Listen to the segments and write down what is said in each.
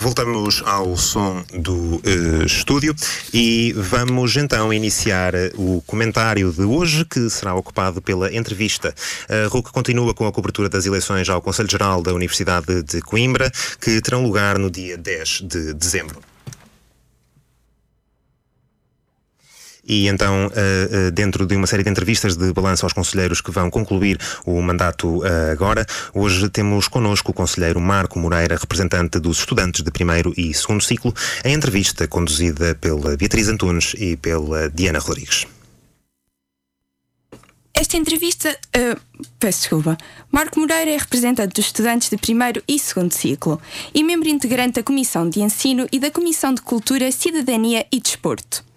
Voltamos ao som do uh, estúdio e vamos então iniciar o comentário de hoje, que será ocupado pela entrevista. A RUC continua com a cobertura das eleições ao Conselho Geral da Universidade de Coimbra, que terão lugar no dia 10 de dezembro. E então, uh, uh, dentro de uma série de entrevistas de balanço aos conselheiros que vão concluir o mandato uh, agora, hoje temos connosco o conselheiro Marco Moreira, representante dos estudantes de primeiro e segundo ciclo, em entrevista conduzida pela Beatriz Antunes e pela Diana Rodrigues. Esta entrevista. Uh, peço desculpa. Marco Moreira é representante dos estudantes de primeiro e segundo ciclo e membro integrante da Comissão de Ensino e da Comissão de Cultura, Cidadania e Desporto.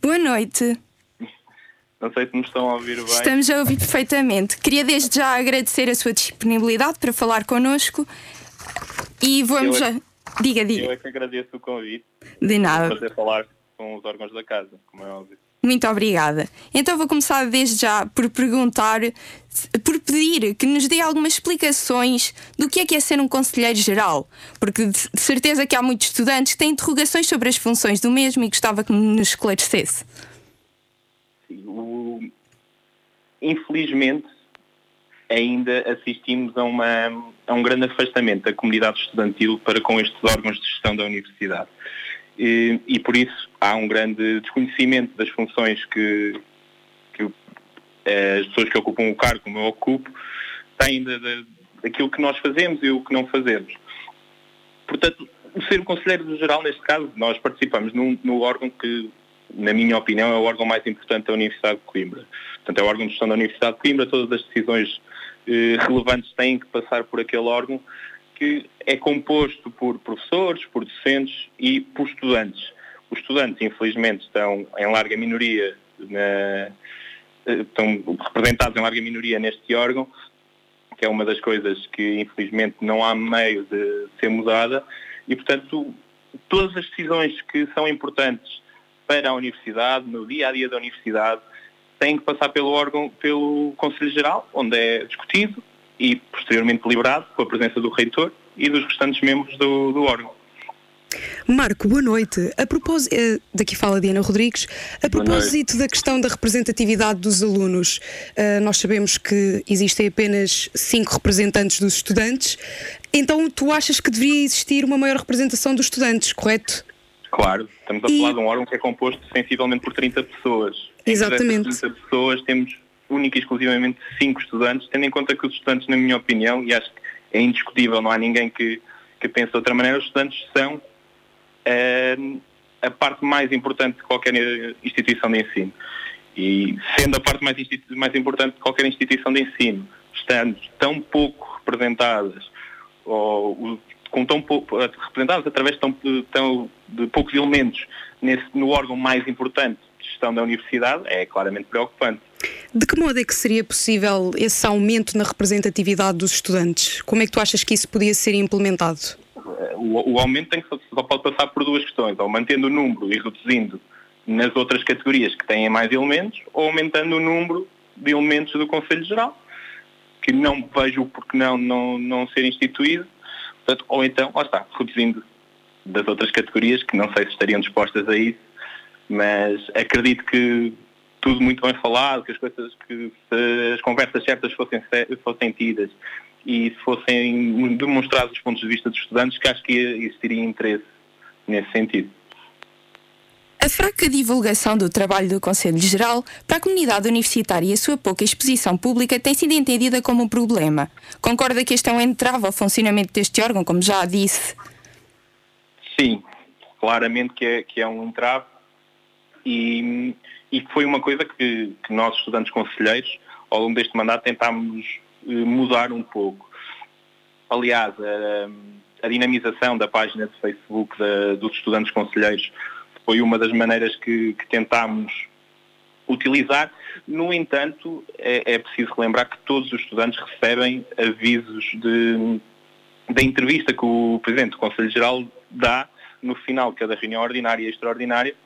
Boa noite. Não sei se me estão a ouvir bem. Estamos a ouvir perfeitamente. Queria desde já agradecer a sua disponibilidade para falar connosco e vamos eu é, Diga, diga. Eu é que agradeço o convite. De nada. Para poder falar com os órgãos da casa, como é óbvio. Muito obrigada. Então vou começar desde já por perguntar, por pedir que nos dê algumas explicações do que é que é ser um conselheiro geral, porque de certeza que há muitos estudantes que têm interrogações sobre as funções do mesmo e gostava que nos esclarecesse. O... Infelizmente, ainda assistimos a, uma, a um grande afastamento da comunidade estudantil para com estes órgãos de gestão da universidade e, e, por isso há um grande desconhecimento das funções que, que eh, as pessoas que ocupam o cargo, como eu ocupo, têm daquilo que nós fazemos e o que não fazemos. Portanto, ser o conselheiro do geral, neste caso, nós participamos no, no órgão que, na minha opinião, é o órgão mais importante da Universidade de Coimbra. Portanto, é o órgão de gestão da Universidade de Coimbra, todas as decisões eh, relevantes têm que passar por aquele órgão que é composto por professores, por docentes e por estudantes. Os estudantes, infelizmente, estão em larga minoria, na, estão representados em larga minoria neste órgão, que é uma das coisas que, infelizmente, não há meio de ser mudada, e, portanto, todas as decisões que são importantes para a universidade, no dia a dia da universidade, têm que passar pelo órgão, pelo Conselho Geral, onde é discutido e posteriormente deliberado com a presença do reitor e dos restantes membros do, do órgão. Marco, boa noite. A propósito, eh, daqui fala Diana Rodrigues. A propósito da questão da representatividade dos alunos, eh, nós sabemos que existem apenas cinco representantes dos estudantes. Então, tu achas que deveria existir uma maior representação dos estudantes, correto? Claro, estamos a e... falar de um órgão que é composto sensivelmente por 30 pessoas. Exatamente. Entre 30 pessoas temos única e exclusivamente cinco estudantes, tendo em conta que os estudantes, na minha opinião, e acho que é indiscutível, não há ninguém que, que pense de outra maneira, os estudantes são uh, a parte mais importante de qualquer instituição de ensino. E sendo a parte mais, mais importante de qualquer instituição de ensino, estando tão pouco representadas, ou com tão pouco, representadas através de, tão, tão, de poucos elementos nesse, no órgão mais importante de gestão da universidade, é claramente preocupante. De que modo é que seria possível esse aumento na representatividade dos estudantes? Como é que tu achas que isso podia ser implementado? O, o aumento tem que, só pode passar por duas questões, ou mantendo o número e reduzindo nas outras categorias que têm mais elementos, ou aumentando o número de elementos do Conselho Geral, que não vejo o porquê não, não, não ser instituído, Portanto, ou então, lá está, reduzindo das outras categorias, que não sei se estariam dispostas a isso, mas acredito que tudo muito bem falado, que as coisas que as conversas certas fossem, fossem tidas e se fossem demonstrados os pontos de vista dos estudantes, que acho que existiria interesse nesse sentido. A fraca divulgação do trabalho do Conselho Geral para a comunidade universitária e a sua pouca exposição pública tem sido entendida como um problema. Concorda que este é um entrave ao funcionamento deste órgão, como já disse? Sim, claramente que é, que é um entrave e, e foi uma coisa que, que nós, estudantes conselheiros, ao longo deste mandato tentámos eh, mudar um pouco. Aliás, a, a dinamização da página de Facebook da, dos estudantes conselheiros foi uma das maneiras que, que tentámos utilizar. No entanto, é, é, preciso relembrar que todos os estudantes recebem avisos de, da entrevista que o Presidente do Conselho Geral dá no final de cada reunião ordinária e extraordinária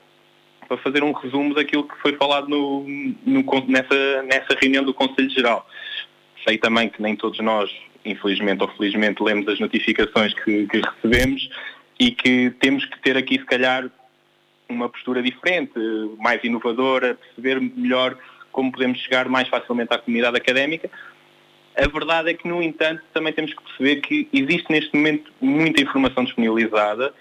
para fazer um resumo daquilo que foi falado no, no, nessa, nessa reunião do Conselho Geral. Sei também que nem todos nós infelizmente ou felizmente, lemos as notificações que, que recebemos e que temos que ter aqui, se calhar, uma postura diferente, mais inovadora, perceber melhor como podemos chegar mais facilmente à comunidade académica. A verdade é que, no entanto, também temos que perceber que existe neste momento muita informação disponibilizada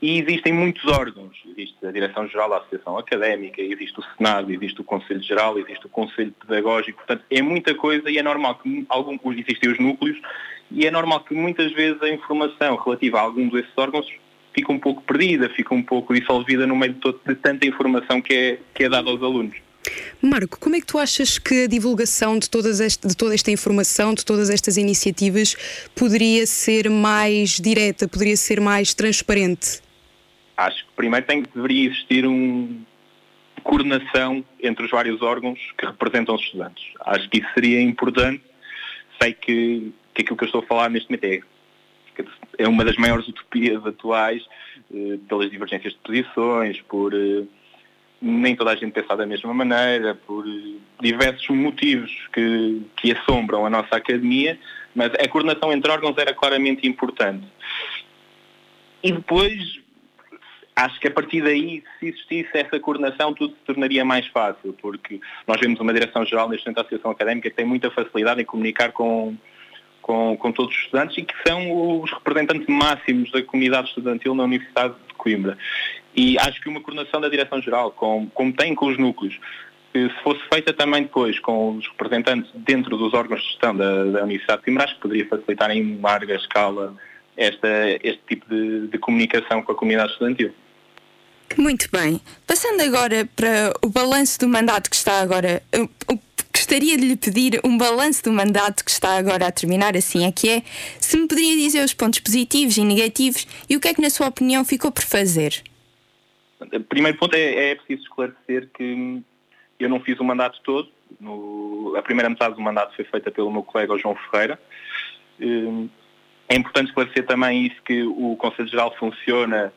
e existem muitos órgãos. Existe a Direção-Geral da Associação Académica, existe o Senado, existe o Conselho Geral, existe o Conselho Pedagógico. Portanto, é muita coisa e é normal que algum, existem os núcleos e é normal que muitas vezes a informação relativa a algum desses órgãos fica um pouco perdida, fica um pouco dissolvida no meio de, todo, de tanta informação que é, que é dada aos alunos. Marco, como é que tu achas que a divulgação de, este, de toda esta informação, de todas estas iniciativas, poderia ser mais direta, poderia ser mais transparente? Acho que primeiro tem, deveria existir uma coordenação entre os vários órgãos que representam os estudantes. Acho que isso seria importante. Sei que, que aquilo que eu estou a falar neste momento é, é uma das maiores utopias atuais, eh, pelas divergências de posições, por eh, nem toda a gente pensar da mesma maneira, por diversos motivos que, que assombram a nossa academia, mas a coordenação entre órgãos era claramente importante. E depois, acho que a partir daí, se existisse essa coordenação, tudo se tornaria mais fácil, porque nós vemos uma direção-geral neste momento da Associação Académica que tem muita facilidade em comunicar com, com, com todos os estudantes e que são os representantes máximos da comunidade estudantil na Universidade de Coimbra. E acho que uma coordenação da Direção-Geral, como, como tem com os núcleos, se fosse feita também depois com os representantes dentro dos órgãos de gestão da, da Universidade de Coimbra, acho que poderia facilitar em larga escala esta, este tipo de, de comunicação com a comunidade estudantil. Muito bem. Passando agora para o balanço do mandato que está agora. Gostaria de lhe pedir um balanço do mandato que está agora a terminar, assim é que é. Se me poderia dizer os pontos positivos e negativos e o que é que, na sua opinião, ficou por fazer? O primeiro ponto é, é preciso esclarecer que eu não fiz o mandato todo. No, a primeira metade do mandato foi feita pelo meu colega João Ferreira. Hum, é importante esclarecer também isso que o Conselho Geral funciona,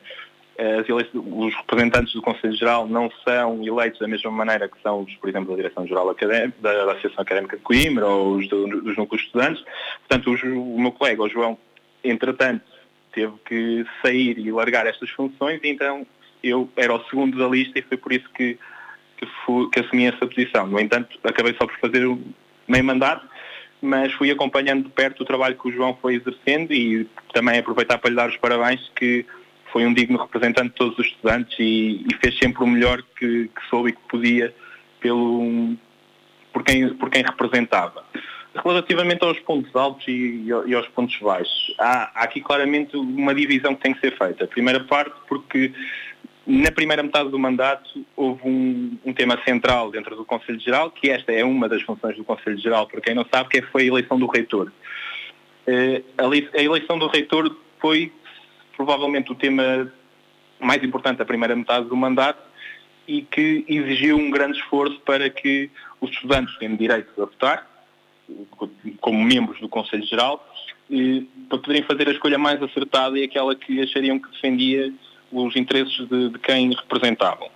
os representantes do Conselho Geral não são eleitos da mesma maneira que são os, por exemplo, da Direção-Geral da Associação Académica de Coimbra ou os do, dos núcleos estudantes. Portanto, o, meu colega, o João, entretanto, teve que sair e largar estas funções e então eu era o segundo da lista e foi por isso que, que, fui, que assumi essa posição. No entanto, acabei só por fazer meio mandato, mas fui acompanhando de perto o trabalho que o João foi exercendo e também aproveitar para lhe dar os parabéns que foi um digno representante de todos os estudantes e, e fez sempre o melhor que, que, soube e que podia pelo, por, quem, por quem representava. Relativamente aos pontos altos e, e aos pontos baixos, há, há aqui claramente uma divisão que tem que ser feita. A primeira parte porque na primeira metade do mandato houve um, um, tema central dentro do Conselho Geral, que esta é uma das funções do Conselho Geral, para quem não sabe, que foi a eleição do reitor. Uh, a eleição do reitor foi provavelmente o tema mais importante da primeira metade do mandato e que exigiu um grande esforço para que os estudantes tenham direito a votar, como membros do Conselho Geral, para poderem fazer a escolha mais acertada e aquela que achariam que defendia os interesses de, de quem representavam.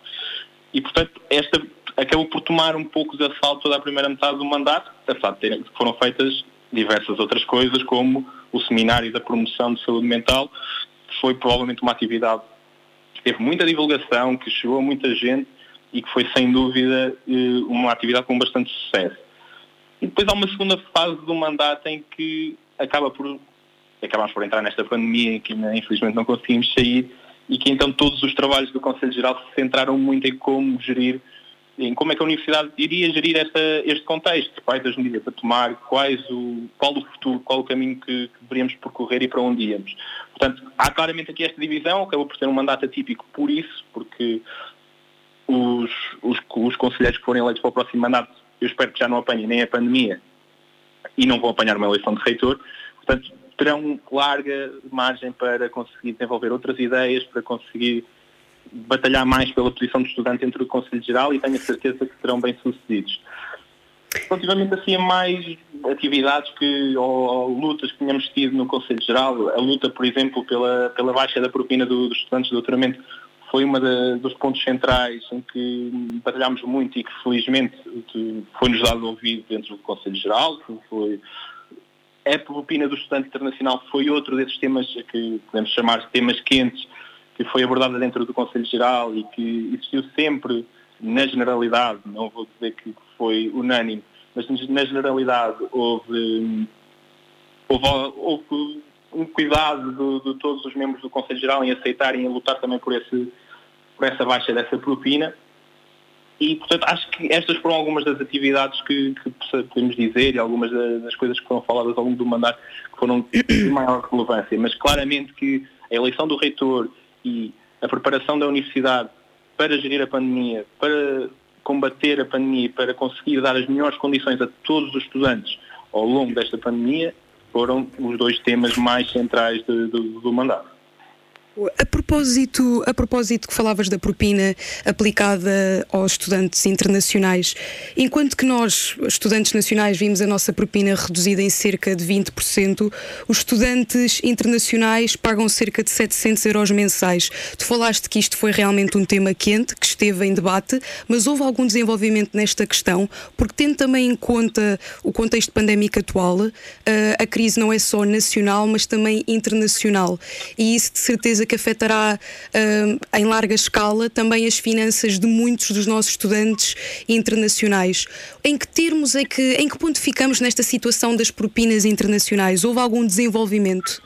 E, portanto, esta acabou por tomar um pouco de assalto da primeira metade do mandato, apesar de ter, foram feitas diversas outras coisas, como o seminário da promoção de saúde mental, foi provavelmente uma atividade que teve muita divulgação, que chegou a muita gente e que foi, sem dúvida, eh, uma atividade com bastante sucesso. E depois há uma segunda fase do mandato em que acaba por acabamos por entrar nesta pandemia em que infelizmente não conseguimos sair e que então todos os trabalhos do Conselho Geral se centraram muito em como gerir, em como é que a Universidade iria gerir este contexto, quais as medidas a tomar, quais o, qual o futuro, qual o caminho que, que deveríamos percorrer e para onde íamos. Portanto, há claramente aqui esta divisão, acabou por ser um mandato atípico por isso, porque os, os, os conselheiros que forem eleitos para o próximo mandato, eu espero que já não apanhem nem a pandemia e não vão apanhar uma eleição de reitor. Portanto, terão larga margem para conseguir desenvolver outras ideias, para conseguir batalhar mais pela posição de estudante entre o Conselho Geral e tenho a certeza que serão bem sucedidos. Relativamente assim a mais atividades que, ou, lutas que tínhamos tido no Conselho Geral, a luta, por exemplo, pela, pela baixa da propina do, dos estudantes de doutoramento foi uma dos pontos centrais em que batalhámos muito e que felizmente foi-nos dado ouvido dentro do Conselho Geral, foi, a propina do estudante internacional foi outro desses temas que podemos chamar de temas quentes, que foi abordada dentro do Conselho Geral e que existiu sempre na generalidade, não vou dizer que foi unânime, mas na generalidade houve, houve, houve um cuidado de, de, todos os membros do Conselho Geral em aceitarem e lutar também por, esse, por essa baixa dessa propina. E, portanto, acho que estas foram algumas das atividades que, que podemos dizer e algumas das coisas que foram faladas ao longo do mandato que foram de maior relevância. Mas claramente que a eleição do reitor e a preparação da universidade para gerir a pandemia, para combater a pandemia para conseguir dar as melhores condições a todos os estudantes ao longo desta pandemia foram os dois temas mais centrais de, do, do mandato. A propósito, a propósito que falavas da propina aplicada aos estudantes internacionais, enquanto que nós, estudantes nacionais, vimos a nossa propina reduzida em cerca de 20%, os estudantes internacionais pagam cerca de 700 euros mensais. Tu falaste que isto foi realmente um tema quente, que esteve em debate, mas houve algum desenvolvimento nesta questão, porque tendo também em conta o contexto pandémico atual, eh, a crise não é só nacional, mas também internacional. E isso, de certeza, que afetará uh, em larga escala também as finanças de muitos dos nossos estudantes internacionais. Em que termos é que, em que ponto ficamos nesta situação das propinas internacionais? Houve algum desenvolvimento?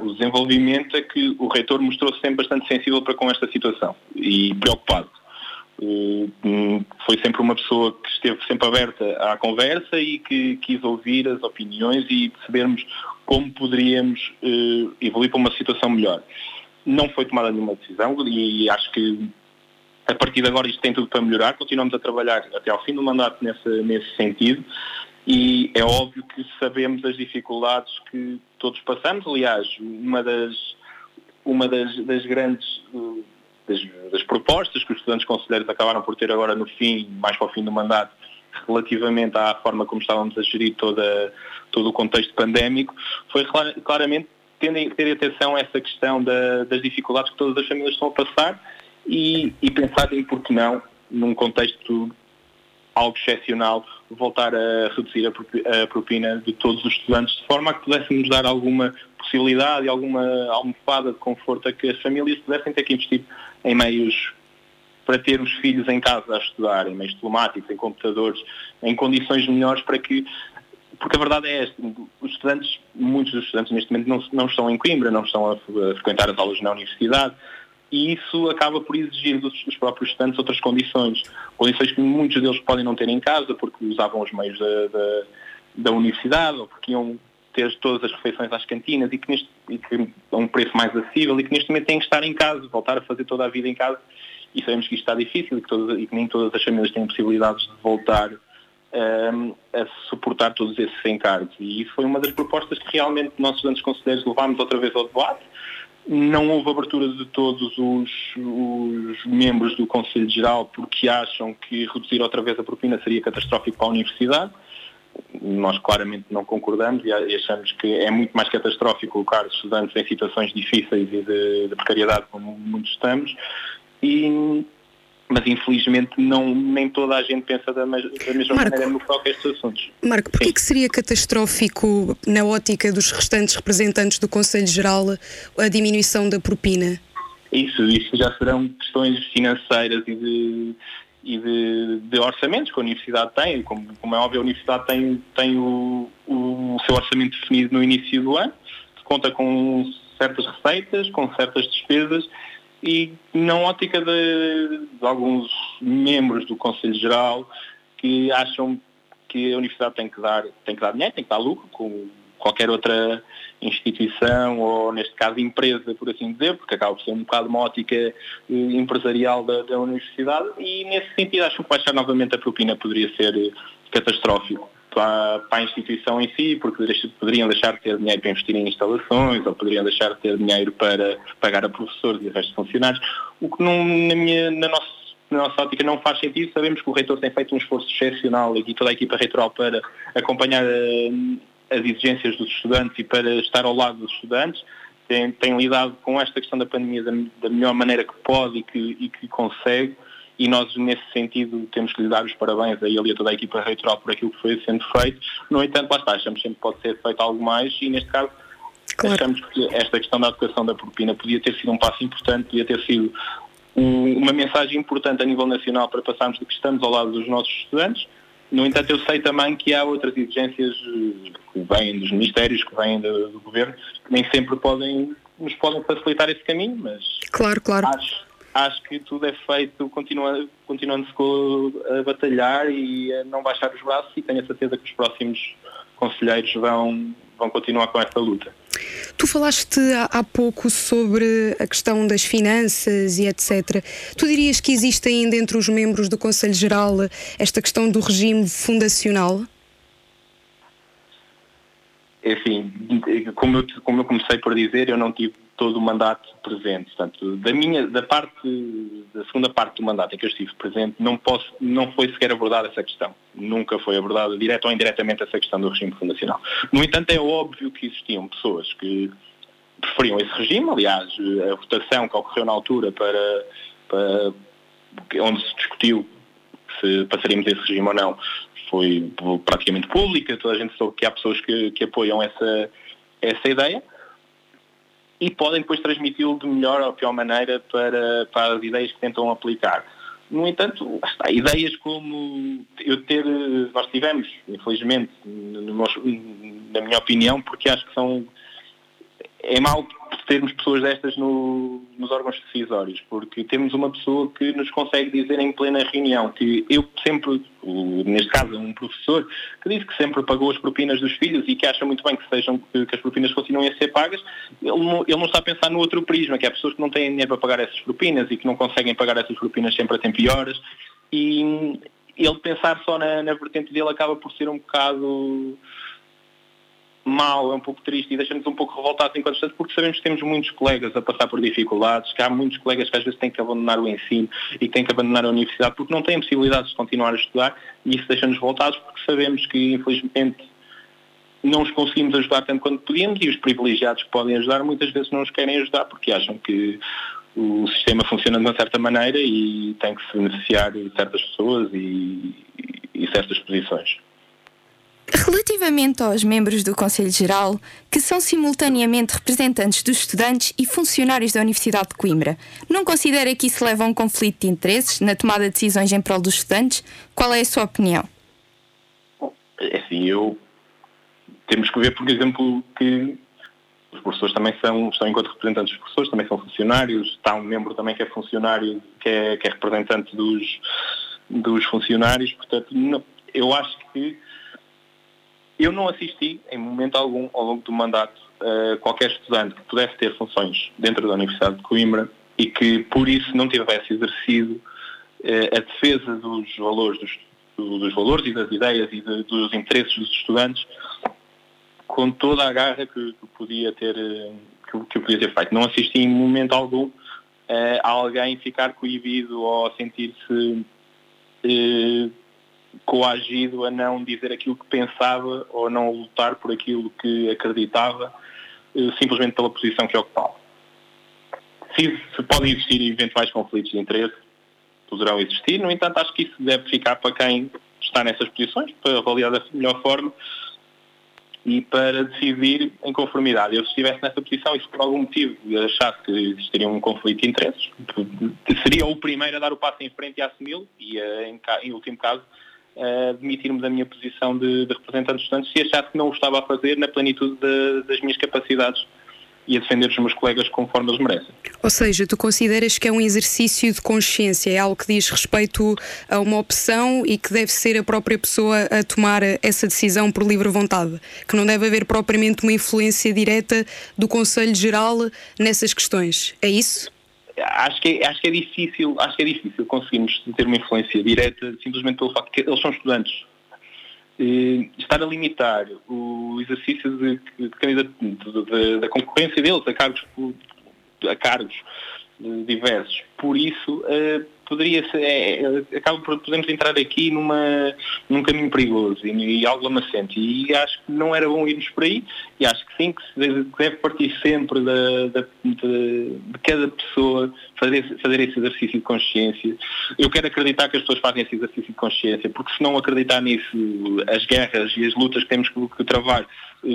O desenvolvimento é que o reitor mostrou-se sempre bastante sensível para com esta situação e preocupado. Foi sempre uma pessoa que esteve sempre aberta à conversa e que quis ouvir as opiniões e percebermos como poderíamos uh, evoluir para uma situação melhor não foi tomada nenhuma decisão e acho que a partir de agora isto tem tudo para melhorar. Continuamos a trabalhar até ao fim do mandato nesse, nesse sentido e é óbvio que sabemos as dificuldades que todos passamos. Aliás, uma das, uma das, das grandes das, das, propostas que os estudantes conselheiros acabaram por ter agora no fim, mais para o fim do mandato, relativamente à forma como estávamos a gerir toda, todo o contexto pandémico, foi claramente terem, ter atenção a essa questão da, das dificuldades que todas as famílias estão a passar e, e pensar em, por que não, num contexto algo excepcional, voltar a reduzir a propina de todos os estudantes, de forma a que pudéssemos dar alguma possibilidade e alguma almofada de conforto a que as famílias pudessem ter que investir em meios para ter os filhos em casa a estudar, em meios telemáticos, em computadores, em condições melhores para que porque a verdade é esta, os estudantes, muitos dos estudantes neste momento não, não estão em Coimbra, não estão a, frequentar as aulas na universidade e isso acaba por exigir dos, dos, próprios estudantes outras condições, condições que muitos deles podem não ter em casa porque usavam os meios da, da, da universidade ou porque iam ter todas as refeições às cantinas e que, neste, e que a um preço mais acessível e que neste momento têm que estar em casa, voltar a fazer toda a vida em casa. E sabemos que isto está difícil e que, todas, e que nem todas as famílias têm possibilidades de voltar a suportar todos esses encargos. E isso foi uma das propostas que realmente nós, estudantes conselheiros, levámos outra vez ao debate. Não houve abertura de todos os, os, membros do Conselho Geral porque acham que reduzir outra vez a propina seria catastrófico para a Universidade. Nós claramente não concordamos e achamos que é muito mais catastrófico colocar estudantes em situações difíceis e de, de precariedade como muitos estamos. E, mas infelizmente não, nem toda a gente pensa da, mes da mesma Marco, maneira no que toca a estes assuntos. Marco, porquê que seria catastrófico, na ótica dos restantes representantes do Conselho Geral, a diminuição da propina? Isso, isso já serão questões financeiras e de, e de, de orçamentos que a Universidade tem. Como, como, é óbvio, a Universidade tem, tem o, o seu orçamento definido no início do ano, que conta com certas receitas, com certas despesas e na ótica de, de, alguns membros do Conselho Geral que acham que a universidade tem que dar, tem que dar dinheiro, tem que dar lucro, como qualquer outra instituição ou, neste caso, empresa, por assim dizer, porque acaba por ser um bocado uma ótica eh, empresarial da, da universidade e, nesse sentido, acham que baixar novamente a propina poderia ser eh, catastrófico para, para, a instituição em si, porque poderiam deixar de ter dinheiro para investir em instalações, ou poderiam deixar de ter dinheiro para pagar a professores e o resto de funcionários, o que não, na, minha, na, nossa, na nossa ótica não faz sentido. Sabemos que o reitor tem feito um esforço excepcional e toda a equipa reitoral para acompanhar eh, as exigências dos estudantes e para estar ao lado dos estudantes. Tem, tem lidado com esta questão da pandemia da, da melhor maneira que pode e que, e que consegue e nós, nesse sentido, temos que lhe dar os parabéns a ele e a toda a equipa reitoral por aquilo que foi sendo feito. No entanto, lá está, achamos sempre que pode ser feito algo mais e, neste caso, claro. achamos que esta questão da educação da propina podia ter sido um passo importante, podia ter sido um, uma mensagem importante a nível nacional para passarmos de que estamos ao lado dos nossos estudantes. No entanto, eu sei também que há outras exigências que vêm dos ministérios, que vêm do, do governo, que nem sempre podem, nos podem facilitar esse caminho, mas claro, claro. Acho, acho que tudo é feito continua, continuando-se a batalhar e a não baixar os braços e tenho a certeza que os próximos conselheiros vão, vão continuar com esta luta. Tu falaste há, pouco sobre a questão das finanças e etc. Tu dirias que existe ainda entre os membros do Conselho Geral esta questão do regime fundacional? Assim, como eu, como eu comecei por dizer, eu não tive todo o mandato presente. Portanto, da minha, da parte, da segunda parte do mandato em que eu estive presente, não posso, não foi sequer abordada essa questão. Nunca foi abordada, direto ou indiretamente, essa questão do regime fundacional. No entanto, é óbvio que existiam pessoas que preferiam esse regime. Aliás, a votação que ocorreu na altura para, para onde se discutiu se passaríamos esse regime ou não, foi praticamente pública. Toda a gente soube que há pessoas que, que apoiam essa, essa ideia e podem depois transmiti-lo de melhor ou pior maneira para, para as ideias que tentam aplicar. No entanto, está, ideias como eu ter, nós tivemos, infelizmente, no, na minha opinião, porque acho que são é mau termos pessoas destas no, nos órgãos decisórios, porque temos uma pessoa que nos consegue dizer em plena reunião que eu sempre, neste caso um professor, que diz que sempre pagou as propinas dos filhos e que acha muito bem que sejam que, as propinas continuem a ser pagas, ele não, ele não está a pensar no outro prisma, que há pessoas que não têm dinheiro para pagar essas propinas e que não conseguem pagar essas propinas sempre a tempo e horas, e ele pensar só na, na vertente dele acaba por ser um bocado mal, é um pouco triste e deixa-nos um pouco revoltados enquanto estudantes porque sabemos que temos muitos colegas a passar por dificuldades, que há muitos colegas que às vezes têm que abandonar o ensino e têm que abandonar a universidade porque não têm possibilidades de continuar a estudar e isso deixa-nos revoltados porque sabemos que infelizmente não os conseguimos ajudar tanto quanto podíamos e os privilegiados que podem ajudar muitas vezes não os querem ajudar porque acham que o sistema funciona de uma certa maneira e tem que se beneficiar de certas pessoas e, e certas posições. Relativamente aos membros do Conselho Geral, que são simultaneamente representantes dos estudantes e funcionários da Universidade de Coimbra, não considera que isso leva a um conflito de interesses na tomada de decisões em prol dos estudantes? Qual é a sua opinião? É assim, eu. Temos que ver, por exemplo, que os professores também são, estão enquanto representantes dos professores, também são funcionários, está um membro também que é funcionário, que é, que é representante dos, dos funcionários, portanto, não, eu acho que eu não assisti, em momento algum, ao longo do mandato, uh, qualquer estudante que pudesse ter funções dentro da Universidade de Coimbra e que, por isso, não tivesse exercido uh, a defesa dos valores, dos, dos, valores e das ideias e de, dos interesses dos estudantes com toda a garra que, que podia ter uh, que, que podia ter feito. Não assisti em momento algum a alguém ficar coibido ou sentir-se coagido a não dizer aquilo que pensava ou não lutar por aquilo que acreditava, eh, simplesmente pela posição que ocupava. Se, se podem existir eventuais conflitos de interesse, poderão existir, no entanto, acho que isso deve ficar para quem está nessas posições, para avaliar da melhor forma e para decidir em conformidade. Eu, se estivesse nessa posição e se por algum motivo achasse que existiria um conflito de interesses, seria o primeiro a dar o passo em frente e a assumi-lo e, eh, em, em último caso, uh, demitir-me da minha posição de, de representante dos estudantes se achasse que não o estava a fazer na plenitude de, das minhas capacidades e a defender os meus colegas conforme eles merecem. Ou seja, tu consideras que é um exercício de consciência, é algo que diz respeito a uma opção e que deve ser a própria pessoa a tomar essa decisão por livre vontade, que não deve haver propriamente uma influência direta do Conselho Geral nessas questões. É isso? Acho que, é, acho que é difícil, acho que é difícil conseguirmos ter uma influência direta simplesmente pelo facto que eles são estudantes. E estar a limitar o exercício de, de, de, da concorrência deles a cargos, a cargos diversos. Por isso, uh, poderia ser, é, é, acaba por podemos entrar aqui numa, num caminho perigoso e, e algo lamacente. E acho que não era bom irmos por aí e acho que sim, que deve, deve partir sempre da, da, de, de, cada pessoa fazer, fazer esse exercício de consciência. Eu quero acreditar que as pessoas fazem esse exercício de consciência, porque se não acreditar nisso, as guerras e as lutas que temos que, que travar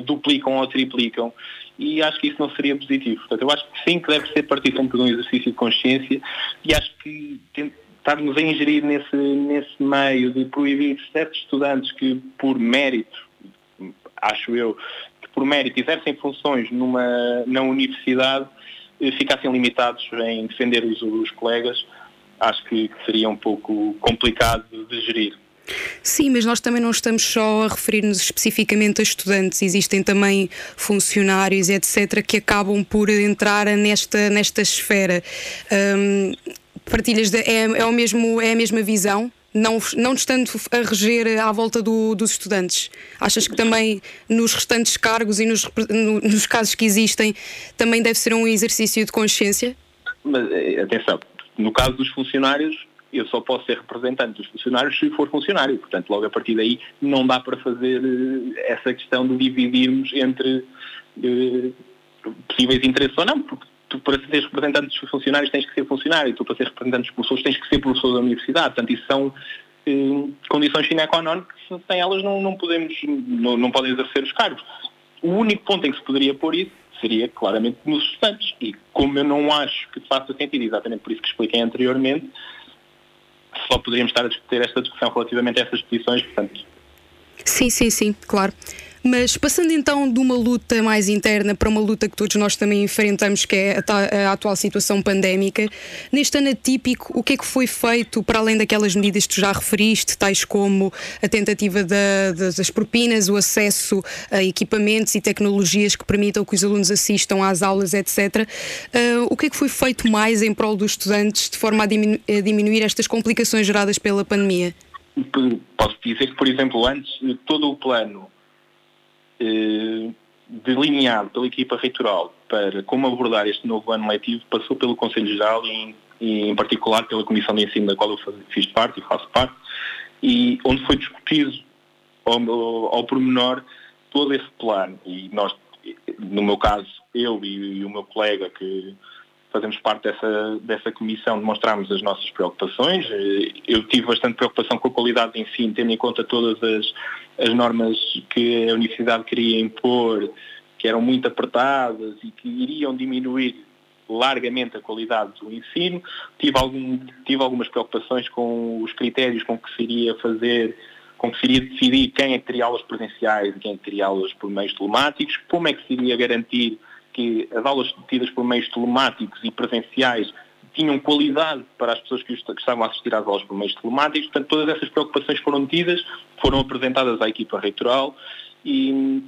duplicam ou triplicam e acho que isso não seria positivo. Portanto, eu acho que sim que deve ser partir sempre de um exercício de consciência e acho que estarmos a ingerir nesse, nesse meio de proibir certos estudantes que por mérito, acho eu, que por mérito exercem funções numa, na universidade, eh, ficassem limitados em defender os, os colegas, acho que seria um pouco complicado de gerir. Sim, mas nós também não estamos só a referir-nos especificamente a estudantes, existem também funcionários, etc., que acabam por entrar nesta, nesta esfera. Um, partilhas de, é, é, o mesmo, é a mesma visão? Não, não estando a reger à volta do, dos estudantes. Achas que também nos restantes cargos e nos, no, nos casos que existem também deve ser um exercício de consciência? Mas eh, atenção, no caso dos funcionários, eu só posso ser representante dos funcionários se for funcionário. Portanto, logo a partir daí não dá para fazer eh, essa questão de dividirmos entre eh, possíveis interesses ou não, porque tu para ser representante dos funcionários tens que ser funcionário, tu para ser representante dos professores tens que ser professor da universidade. Portanto, isso são eh, condições sine qua non que sem elas não, não podemos, não, não podem exercer os cargos. O único ponto em que se poderia pôr isso seria claramente nos estudantes. E como eu não acho que faça sentido, exatamente por isso que expliquei anteriormente, só poderíamos estar a discutir esta discussão relativamente a essas posições, portanto. Sim, sim, sim, claro. Mas passando então de uma luta mais interna para uma luta que todos nós também enfrentamos, que é a, a, atual situação pandémica, neste ano atípico, o que é que foi feito para além daquelas medidas que tu já referiste, tais como a tentativa da, das propinas, o acesso a equipamentos e tecnologias que permitam que os alunos assistam às aulas, etc. Uh, o que é que foi feito mais em prol dos estudantes de forma a, diminu a diminuir estas complicações geradas pela pandemia? Posso dizer que, por exemplo, antes todo o plano eh, delineado pela equipa reitoral para como abordar este novo ano letivo passou pelo Conselho Geral e, e em particular pela Comissão de Ensino da qual eu fiz parte e faço parte, e onde foi discutido ao, ao pormenor todo esse plano. E nós, no meu caso, eu e, e o meu colega que fazemos parte dessa, dessa comissão, demonstramos as nossas preocupações. Eu tive bastante preocupação com a qualidade de ensino, tendo em conta todas as, as normas que a universidade queria impor, que eram muito apertadas e que iriam diminuir largamente a qualidade do ensino. Tive, algum, tive algumas preocupações com os critérios com que se iria fazer, com que se iria decidir quem é que teria aulas presenciais e quem é que teria aulas por meios telemáticos, como é que se iria garantir que as aulas tidas por meios telemáticos e presenciais tinham qualidade para as pessoas que estavam a assistir às aulas por meios telemáticos. Portanto, todas essas preocupações foram tidas, foram apresentadas à equipa reitoral e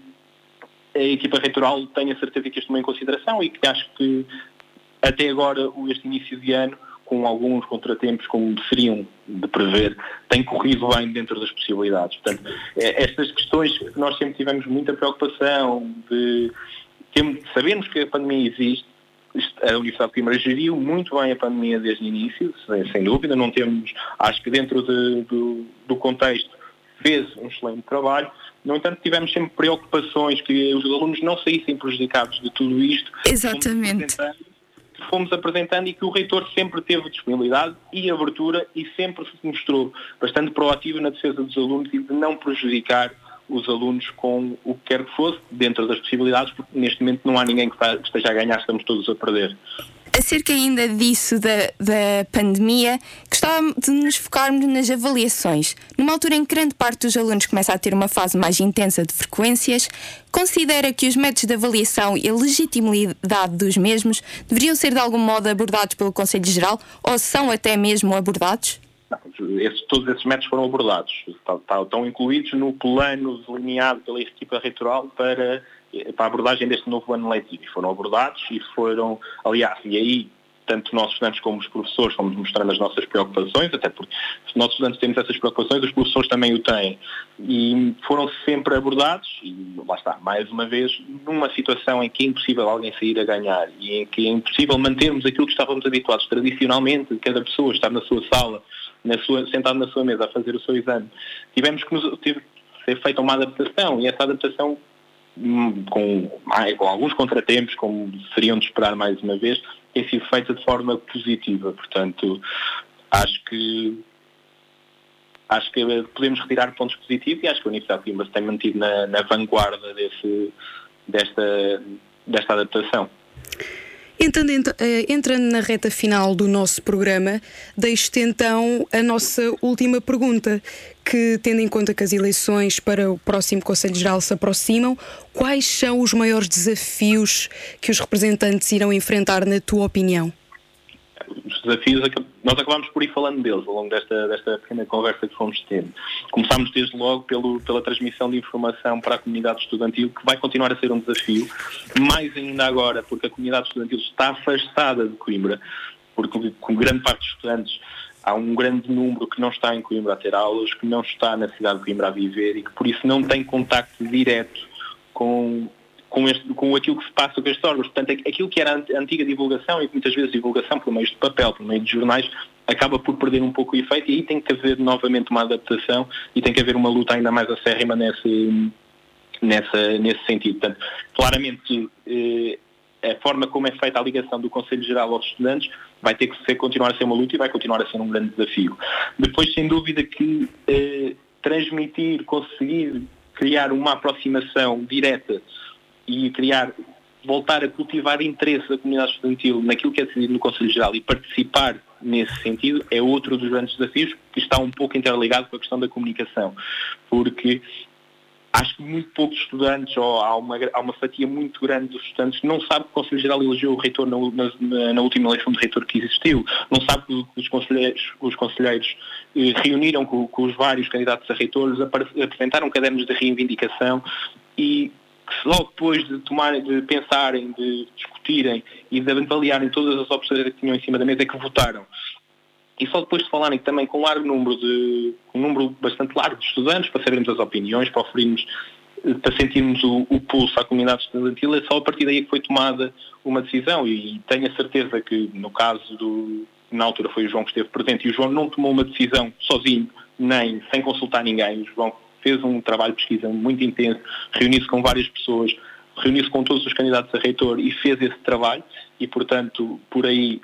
a equipa reitoral tem a certeza que isto tomou em consideração e que acho que até agora, este início de ano, com alguns contratempos como seriam de prever, tem corrido bem dentro das possibilidades. Portanto, é, estas questões que nós sempre tivemos muita preocupação de temos, sabemos que a pandemia existe, a Universidade de Coimbra geriu muito bem a pandemia desde o início, sem, dúvida, não temos, acho que dentro de, do, do contexto fez um excelente trabalho, no entanto tivemos sempre preocupações que os alunos não saíssem prejudicados de tudo isto. Exatamente. Fomos apresentando, fomos apresentando e que o reitor sempre teve disponibilidade e abertura e sempre se mostrou bastante proativo na defesa dos alunos e de não prejudicar os alunos com o que quer que fosse, dentro das possibilidades, porque neste momento não há ninguém que esteja a ganhar, estamos todos a perder. Acerca ainda disso da, da pandemia, gostava de nos focarmos nas avaliações. Numa altura em que grande parte dos alunos começa a ter uma fase mais intensa de frequências, considera que os métodos de avaliação e a legitimidade dos mesmos deveriam ser de algum modo abordados pelo Conselho Geral ou são até mesmo abordados? Esse, todos esses métodos foram abordados, estão incluídos no plano delineado pela equipa reitoral para, para a abordagem deste novo ano letivo. Foram abordados e foram, aliás, e aí tanto nós estudantes como os professores fomos mostrando as nossas preocupações, até porque se nós estudantes temos essas preocupações, os professores também o têm. E foram sempre abordados, e lá está, mais uma vez, numa situação em que é impossível alguém sair a ganhar e em que é impossível mantermos aquilo que estávamos habituados tradicionalmente, cada pessoa estar na sua sala, na sua, sentado na sua mesa a fazer o seu exame. Tivemos que nos, ser feita uma adaptação e essa adaptação hum, com, com alguns contratempos, como seriam de esperar mais uma vez, tem sido feita de forma positiva. Portanto, acho que acho que podemos retirar pontos positivos e acho que a Universidade de se tem mantido na, na vanguarda desse, desta, desta adaptação. Entrando, eh, entrando na reta final do nosso programa, deixo-te então a nossa última pergunta, que tendo em conta que as eleições para o próximo Conselho Geral se aproximam, quais são os maiores desafios que os representantes irão enfrentar, na tua opinião? Os desafios, nós acabámos por ir falando deles ao longo desta, desta pequena conversa que fomos tendo. Começámos desde logo pelo, pela transmissão de informação para a comunidade estudantil, que vai continuar a ser um desafio, mais ainda agora, porque a comunidade estudantil está afastada de Coimbra, porque com grande parte dos estudantes há um grande número que não está em Coimbra a ter aulas, que não está na cidade de Coimbra a viver e que por isso não tem contacto direto com com, este, com aquilo que se passa com estes órgãos. Portanto, aquilo que era a antiga divulgação, e muitas vezes divulgação por meio de papel, por meio de jornais, acaba por perder um pouco o efeito e aí tem que haver novamente uma adaptação e tem que haver uma luta ainda mais acérrima nesse, nessa, nesse sentido. Portanto, claramente eh, a forma como é feita a ligação do Conselho Geral aos estudantes vai ter que ser, continuar a ser uma luta e vai continuar a ser um grande desafio. Depois, sem dúvida que eh, transmitir, conseguir criar uma aproximação direta e criar, voltar a cultivar interesse da comunidade estudantil naquilo que é decidido no Conselho Geral e participar nesse sentido é outro dos grandes desafios que está um pouco interligado com a questão da comunicação, porque acho que muito poucos estudantes, ou há uma, há uma fatia muito grande dos estudantes que não sabe que o Conselho Geral elegeu o reitor na, na, na, última eleição de reitor que existiu, não sabe que os conselheiros, os conselheiros eh, reuniram com, com, os vários candidatos a reitores, apresentaram cadernos de reivindicação e que logo depois de tomarem, de pensarem, de discutirem e de avaliarem todas as opções que tinham em cima da mesa é que votaram. E só depois de falarem também com um largo número de um número bastante largo de estudantes para sabermos as opiniões, para oferirmos para sentirmos o, o, pulso à comunidade estudantil, é só a partir daí que foi tomada uma decisão e tenho a certeza que no caso do, na altura foi o João que esteve presente e o João não tomou uma decisão sozinho, nem sem consultar ninguém, o João fez um trabalho de pesquisa muito intenso, reuniu-se com várias pessoas, reuniu-se com todos os candidatos a reitor e fez esse trabalho e, portanto, por aí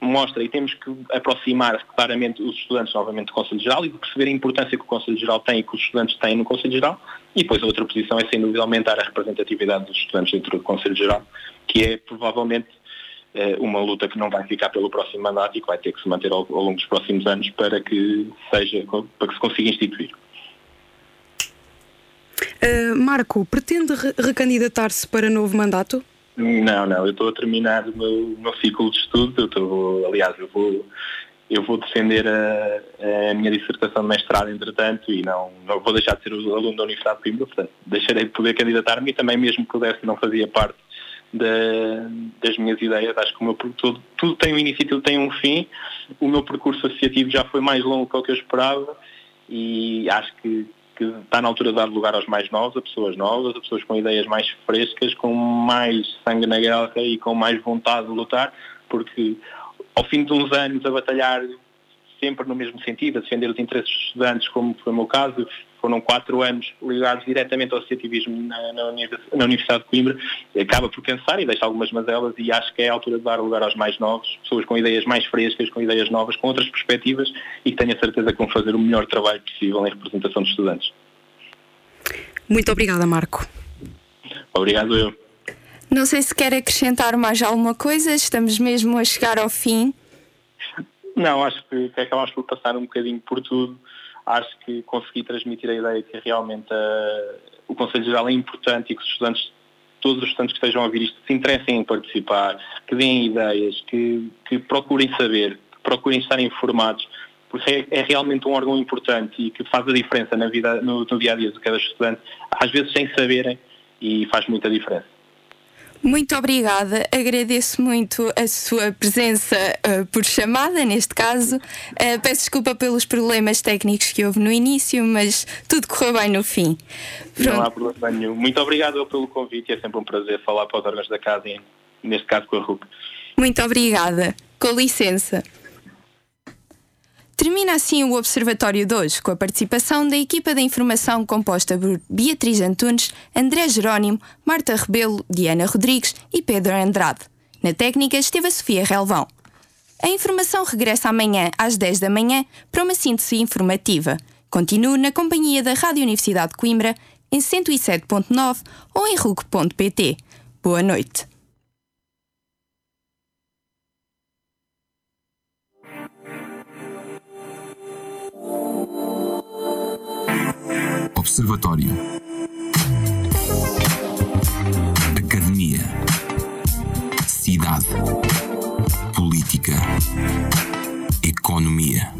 mostra e temos que aproximar claramente os estudantes novamente do Conselho Geral e perceber a importância que o Conselho Geral tem e que os estudantes têm no Conselho Geral e depois a outra posição é sem dúvida aumentar a representatividade dos estudantes dentro do Conselho Geral, que é provavelmente eh, uma luta que não vai ficar pelo próximo mandato e que vai ter que se manter ao, ao longo dos próximos anos para que seja para que se consiga instituir. Uh, Marco, pretende re recandidatar-se para novo mandato? Não, não, eu estou a terminar o meu, meu ciclo de estudo, eu aliás, eu vou, eu vou defender a, a, minha dissertação de mestrado, entretanto, e não, não vou deixar de ser aluno da Universidade de Coimbra, portanto, deixarei de poder candidatar-me e também mesmo que pudesse não fazia parte da, das minhas ideias. Acho que o meu, tudo, tudo tem um início tudo tem um fim. O meu percurso associativo já foi mais longo do que eu esperava e acho que que está na altura de dar lugar aos mais novos, a pessoas novas, a pessoas com ideias mais frescas, com mais sangue na guerra e com mais vontade de lutar, porque ao fim de uns anos a batalhar sempre no mesmo sentido, a defender os interesses dos estudantes, como foi o meu caso, foram quatro anos ligados diretamente ao associativismo na, na, na, Universidade de Coimbra, acaba por cansar e deixa algumas mazelas e acho que é a altura de dar lugar aos mais novos, pessoas com ideias mais frescas, com ideias novas, com outras perspectivas e que tenho a certeza que vão fazer o melhor trabalho possível em representação dos estudantes. Muito obrigada, Marco. Obrigado eu. Não sei se quer acrescentar mais alguma coisa, estamos mesmo a chegar ao fim. Não, acho que, que acabamos por passar um bocadinho por tudo. Acho que consegui transmitir a ideia que realmente uh, o Conselho Geral é importante e que os estudantes, todos os estudantes que estejam a ouvir isto, se interessem em participar, que deem ideias, que, que procurem saber, que procurem estar informados, porque é, é, realmente um órgão importante e que faz a diferença na vida, no, no dia a dia de cada estudante, às vezes sem saberem, e faz muita diferença. Muito obrigada, agradeço muito a sua presença uh, por chamada, neste caso. Uh, peço desculpa pelos problemas técnicos que houve no início, mas tudo correu bem no fim. Pronto. Não há problema nenhum. Muito obrigado pelo convite, é sempre um prazer falar para os órgãos da casa, e, neste caso com a RUC. Muito obrigada, com licença. Termina assim o Observatório de hoje, com a participação da equipa da informação composta por Beatriz Antunes, André Jerónimo, Marta Rebelo, Diana Rodrigues e Pedro Andrade. Na técnica esteve a Sofia Relvão. A informação regressa amanhã às 10 da manhã para uma síntese informativa. Continue na companhia da Rádio Universidade de Coimbra em 107.9 ou em RUC.pt. Boa noite. Observatório. Academia. Cidade. Política. Economia.